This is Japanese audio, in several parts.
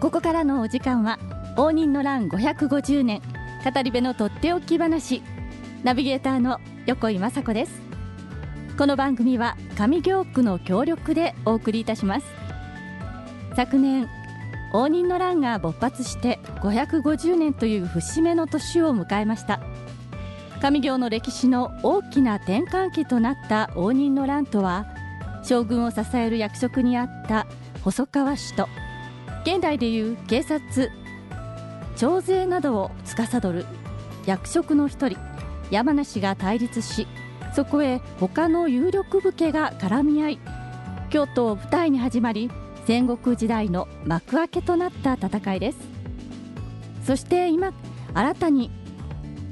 ここからのお時間は応仁の乱550年語り部のとっておき話ナビゲーターの横井雅子です。この番組は上京区の協力でお送りいたします。昨年応仁の乱が勃発して550年という節目の年を迎えました。上京の歴史の大きな転換期となった応仁の乱とは将軍を支える役職にあった細川氏と現代でいう警察徴税などを司る役職の一人山梨が対立しそこへ他の有力武家が絡み合い京都を舞台に始まり戦国時代の幕開けとなった戦いです。そして今新たに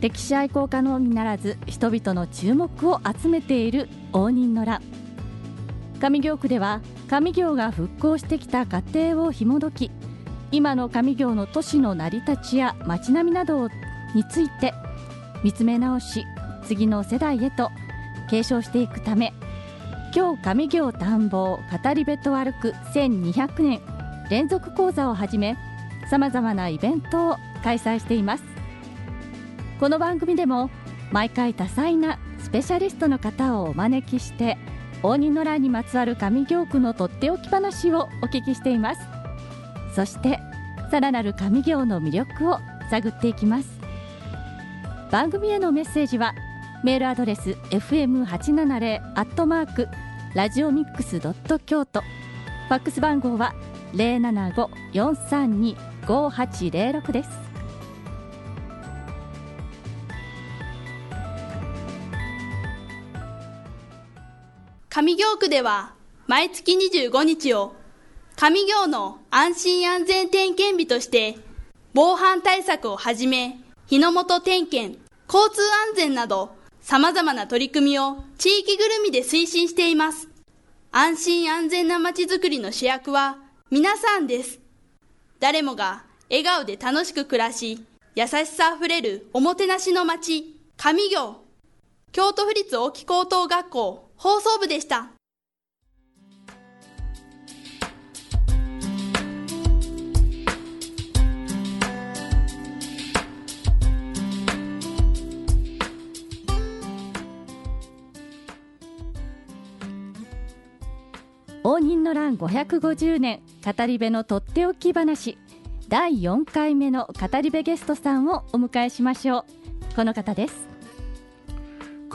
歴史愛好家のみならず人々の注目を集めている応仁の乱。上京区では上京が復興してきた過程を紐解き今の上京の都市の成り立ちや街並みなどについて見つめ直し次の世代へと継承していくため今日上京探訪語り部と歩く1200年連続講座をはじめさまざまなイベントを開催しています。この番組でも毎回多彩なスペシャリストの方をお招きして応仁の乱にまつわる上京区のとっておき話をお聞きしています。そしてさらなる上京の魅力を探っていきます。番組へのメッセージはメールアドレス fm870 アットマークラジオミックスドット京都。ファックス番号は075-432-5806です。上京区では毎月25日を上京の安心安全点検日として防犯対策をはじめ日の元点検交通安全など様々な取り組みを地域ぐるみで推進しています。安心安全な街づくりの主役は皆さんです。誰もが笑顔で楽しく暮らし優しさあふれるおもてなしの街上京京都府立沖高等学校放送部でした。応仁の乱550年語り部のとっておき話。第4回目の語り部ゲストさんをお迎えしましょう。この方です。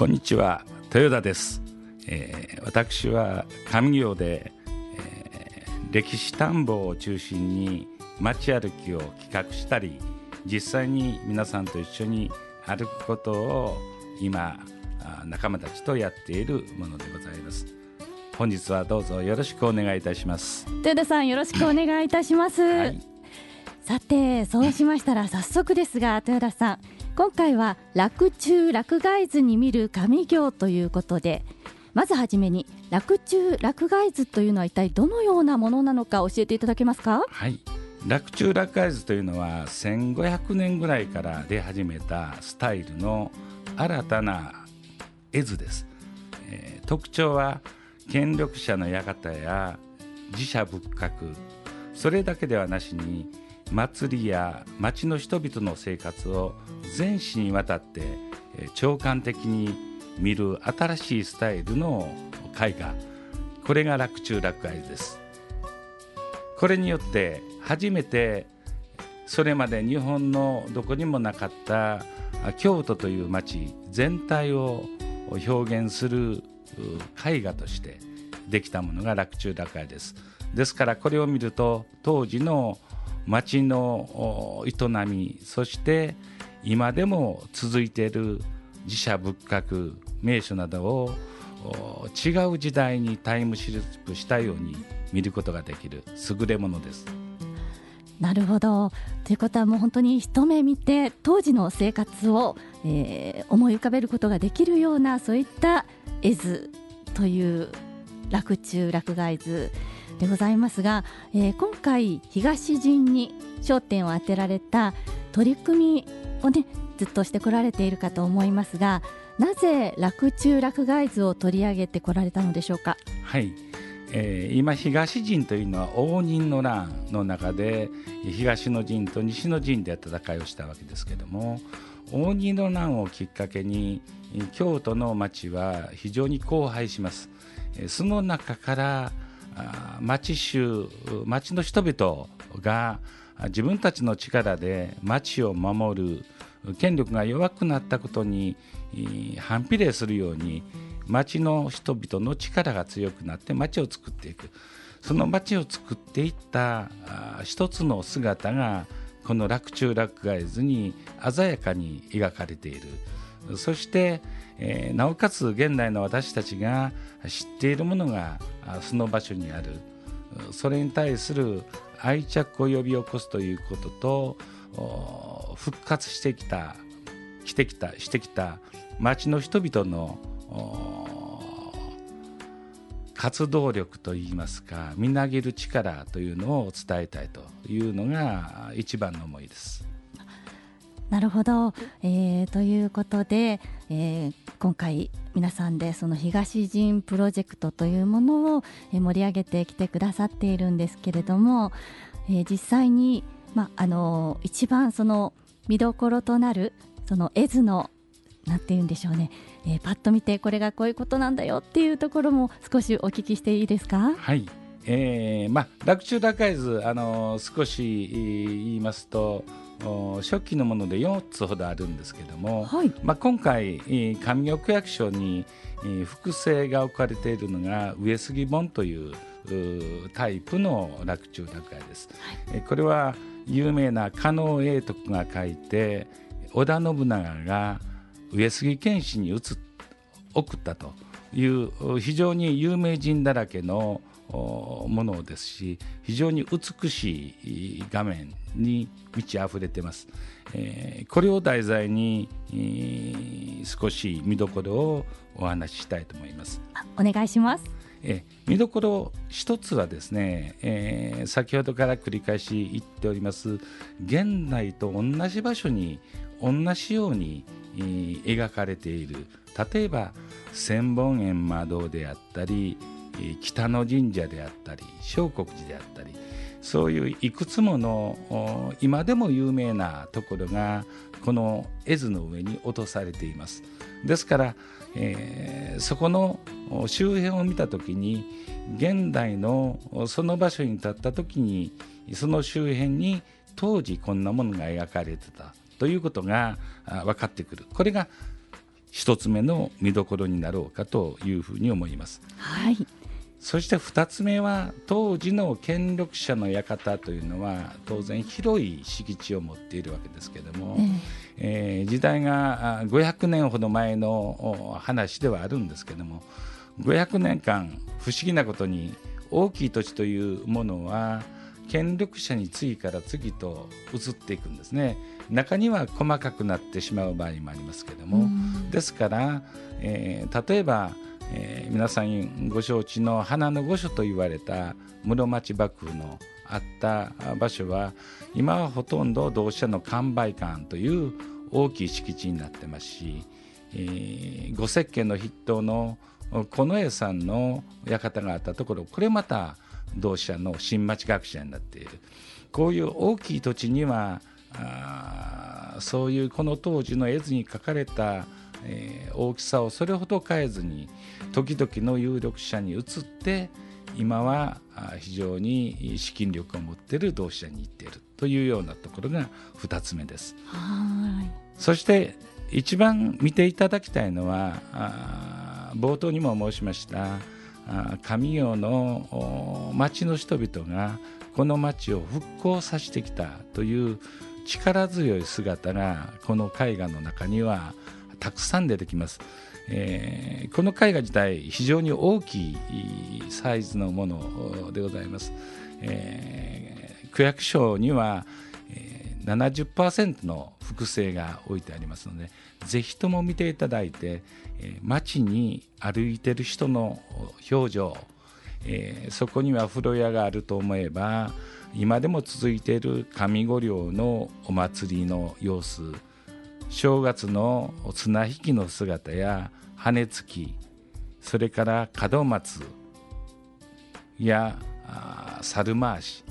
こんにちは。豊田です、えー私は上京で、えー歴史探訪を中心に街歩きを企画したり実際に皆さんと一緒に歩くことを今あ仲間たちとやっているものでございます。本日はどうぞよろしくお願いいたします。豊田さんよろしくお願いいたします、はい。さてそうしましたら早速ですが豊田さん今回は洛中洛外図に見る上行ということでまずはじめに洛中洛外図というのは一体どのようなものなのか教えていただけますか？はい。洛中洛外図というのは1500年ぐらいから出始めたスタイルの新たな絵図です、えー特徴は権力者の館や寺社仏閣。それだけではなしに祭りや町の人々の生活を全史にわたってえ長官的に見る新しいスタイルの絵画。これが洛中洛外です。これによって初めてそれまで日本のどこにもなかった京都という町全体を表現する絵画としてできたものが洛中洛外です。ですからこれを見ると当時の町の営みそして今でも続いている寺社仏閣名所などを違う時代にタイムシリップしたように見ることができる優れものです。なるほどということはもう本当に一目見て当時の生活を、えー思い浮かべることができるようなそういった絵図という洛中洛外図でございますが、えー今回東陣に焦点を当てられた取り組みをねずっとしてこられているかと思いますがなぜ洛中洛外図を取り上げてこられたのでしょうか？はい、えー、今東陣というのは応仁の乱の中で東の陣と西の陣で戦いをしたわけですけども応仁の乱をきっかけに京都の町は非常に荒廃しますその中から町衆町の人々が自分たちの力で町を守る権力が弱くなったことに反比例するように町の人々の力が強くなって町を作っていく。その町を作っていった一つの姿がこの洛中洛外図に鮮やかに描かれている。そして、なおかつ現代の私たちが知っているものがその場所にある。それに対する愛着を呼び起こすということと復活してきたしてきたしてきた町の人々の活動力といいますかみなぎる力というのを伝えたいというのが一番の思いです。なるほど、えー、ということで、えー、今回皆さんでその東陣プロジェクトというものを盛り上げてきてくださっているんですけれども、えー、実際に、まあの一番その見どころとなるその絵図のなんて言うんでしょうね、えー、パッと見てこれがこういうことなんだよっていうところも少しお聞きしていいですか？はいえーまあ、洛中洛海図、あのー、少し言いますと初期のもので4つほどあるんですけども、はい、まあ、今回上京区役所に複製が置かれているのが上杉本というタイプの洛中洛海です。はい、これは有名な加納永徳が書いて織田信長が上杉謙信に送ったという非常に有名人だらけのものですし非常に美しい画面に満ち溢れてます、えー、これを題材に、えー、少し見どころをお話ししたいと思います。お願いします。え見どころ一つはですね、えー、先ほどから繰り返し言っております現代と同じ場所に同じように描かれている。例えば千本閻魔堂であったり北野神社であったり聖国寺であったりそういういくつもの今でも有名なところがこの絵図の上に落とされています。ですから、えー、そこの周辺を見た時に現代のその場所に立った時にその周辺に当時こんなものが描かれてたということが分かってくる。これが一つ目の見どころになろうかというふうに思います。はい。そして2つ目は当時の権力者の館というのは当然広い敷地を持っているわけですけれども、ええ。ー、時代が500年ほど前の話ではあるんですけども500年間不思議なことに大きい土地というものは権力者に次から次と移っていくんですね。中には細かくなってしまう場合もありますけども、ですから、えー、例えば、えー、皆さんご承知の花の御所と言われた室町幕府のあった場所は今はほとんど同社の完売館という大きい敷地になってますし、えー、御石家の筆頭の近衛さんの館があったところこれまた同社の新町学者になっている。こういう大きい土地にはあそういうこの当時の絵図に描かれた、えー、大きさをそれほど変えずに時々の有力者に移って今は非常に資金力を持っている同志社に行っているというようなところが2つ目です。そして一番見ていただきたいのは冒頭にも申しました上行の町の人々がこの町を復興させてきたという力強い姿がこの絵画の中にはたくさん出てきます。えー、この絵画自体非常に大きいサイズのものでございます。えー、区役所には、えー、70%の複製が置いてありますのでぜひとも見ていただいて、えー、街に歩いてる人の表情、えー、そこには風呂屋があると思えば今でも続いている上五稜のお祭りの様子正月の綱引きの姿や羽根つきそれから門松や猿回し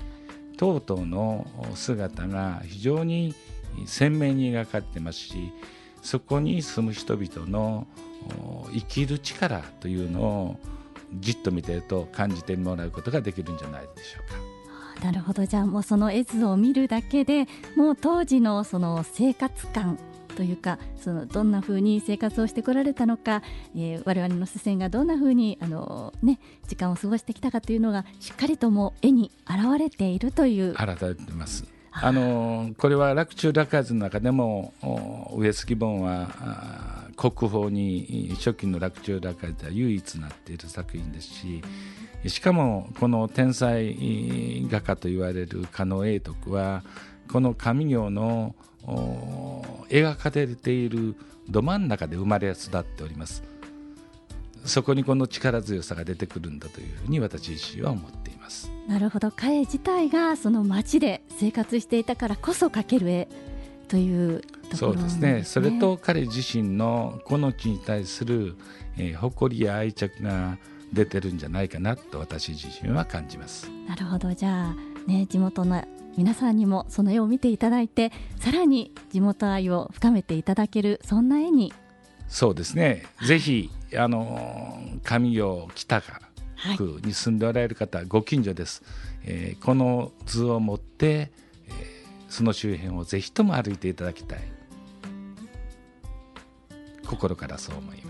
等々の姿が非常に鮮明に描かれてますしそこに住む人々の生きる力というのをじっと見てると感じてもらうことができるんじゃないでしょうか。なるほどじゃあもうその絵図を見るだけでもう当時のその生活感というかそのどんなふうに生活をしてこられたのか、えー、我々の視線がどんなふうにあの、ね、時間を過ごしてきたかというのがしっかりとも絵に表れているという。現れてますあのこれは洛中洛外図の中でも上杉本は国宝に初期の洛中洛外図は唯一なっている作品ですししかもこの天才画家と言われる狩野英徳はこの上行の描かれているど真ん中で生まれ育っております。そこにこの力強さが出てくるんだというふうに私自身は思っています。なるほど。彼自体がその町で生活していたからこそ描ける絵というそうですね。それと彼自身のこの地に対する、えー、誇りや愛着が出てるんじゃないかなと私自身は感じます。なるほど。じゃあね地元の皆さんにもその絵を見ていただいてさらに地元愛を深めていただけるそんな絵に。そうですね、ぜひあの上行北区に住んでおられる方、はい、ご近所です、えー、この図を持って、えー、その周辺をぜひとも歩いていただきたい。心からそう思います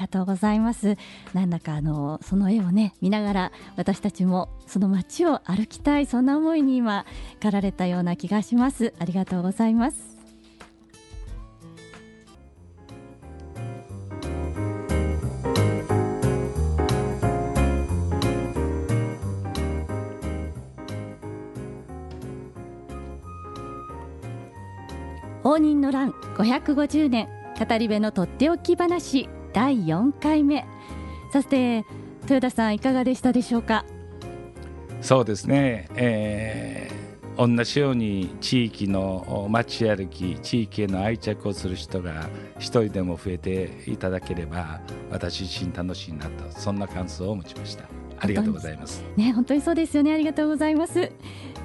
がとうございます。なんだかあのその絵をね見ながら私たちもその街を歩きたいそんな思いに今駆られたような気がします。ありがとうございます。応仁の乱550年語り部のとっておき話。第4回目。さて豊田さんいかがでしたでしょうか？そうですね、えー、同じように地域の街歩き地域への愛着をする人が一人でも増えていただければ私自身楽しいなとそんな感想を持ちました。ありがとうございます。ね本当にそうですよね。ありがとうございます。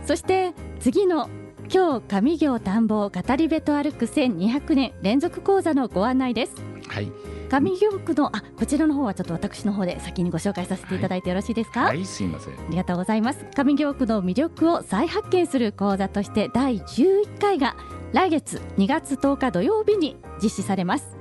そして次の今日上行探訪語り部と歩く1200年連続講座のご案内です。はい上行区のあこちらの方はちょっと私の方で先にご紹介させていただい。てよろしいですか、はい、はい、すみません。ありがとうございます。上行区の魅力を再発見する講座として第11回が来月2月10日土曜日に実施されます。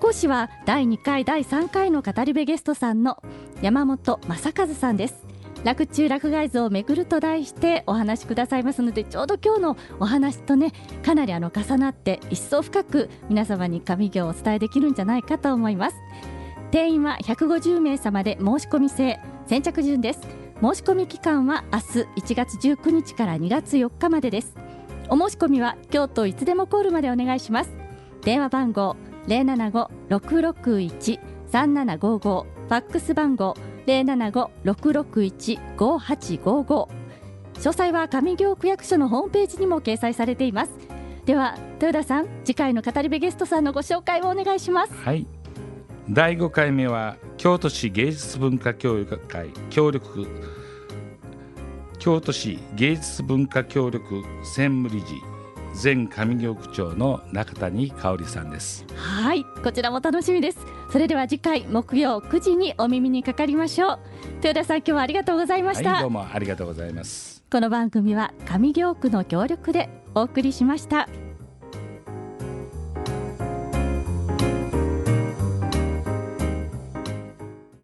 講師は第2回第3回の語り部ゲストさんの山本正和さんです楽中落外図をめぐると題してお話しくださいますのでちょうど今日のお話とねかなりあの重なって一層深く皆様に上行をお伝えできるんじゃないかと思います。定員は150名様で申し込み制先着順です。申し込み期間は明日1月19日から2月4日までです。お申し込みは京都いつでもコールまでお願いします。電話番号075-661-3755ファックス番号075-661-5855詳細は上京区役所のホームページにも掲載されています。では豊田さん次回の語り部ゲストさんのご紹介をお願いします。はい。第5回目は京都市芸術文化協力会協力京都市芸術文化協力専務理事前上京区長の中谷香織さんです。はいこちらも楽しみです。それでは次回木曜9時にお耳にかかりましょう。豊田さん今日はありがとうございました、はい、どうもありがとうございます。この番組は上京区の協力でお送りしました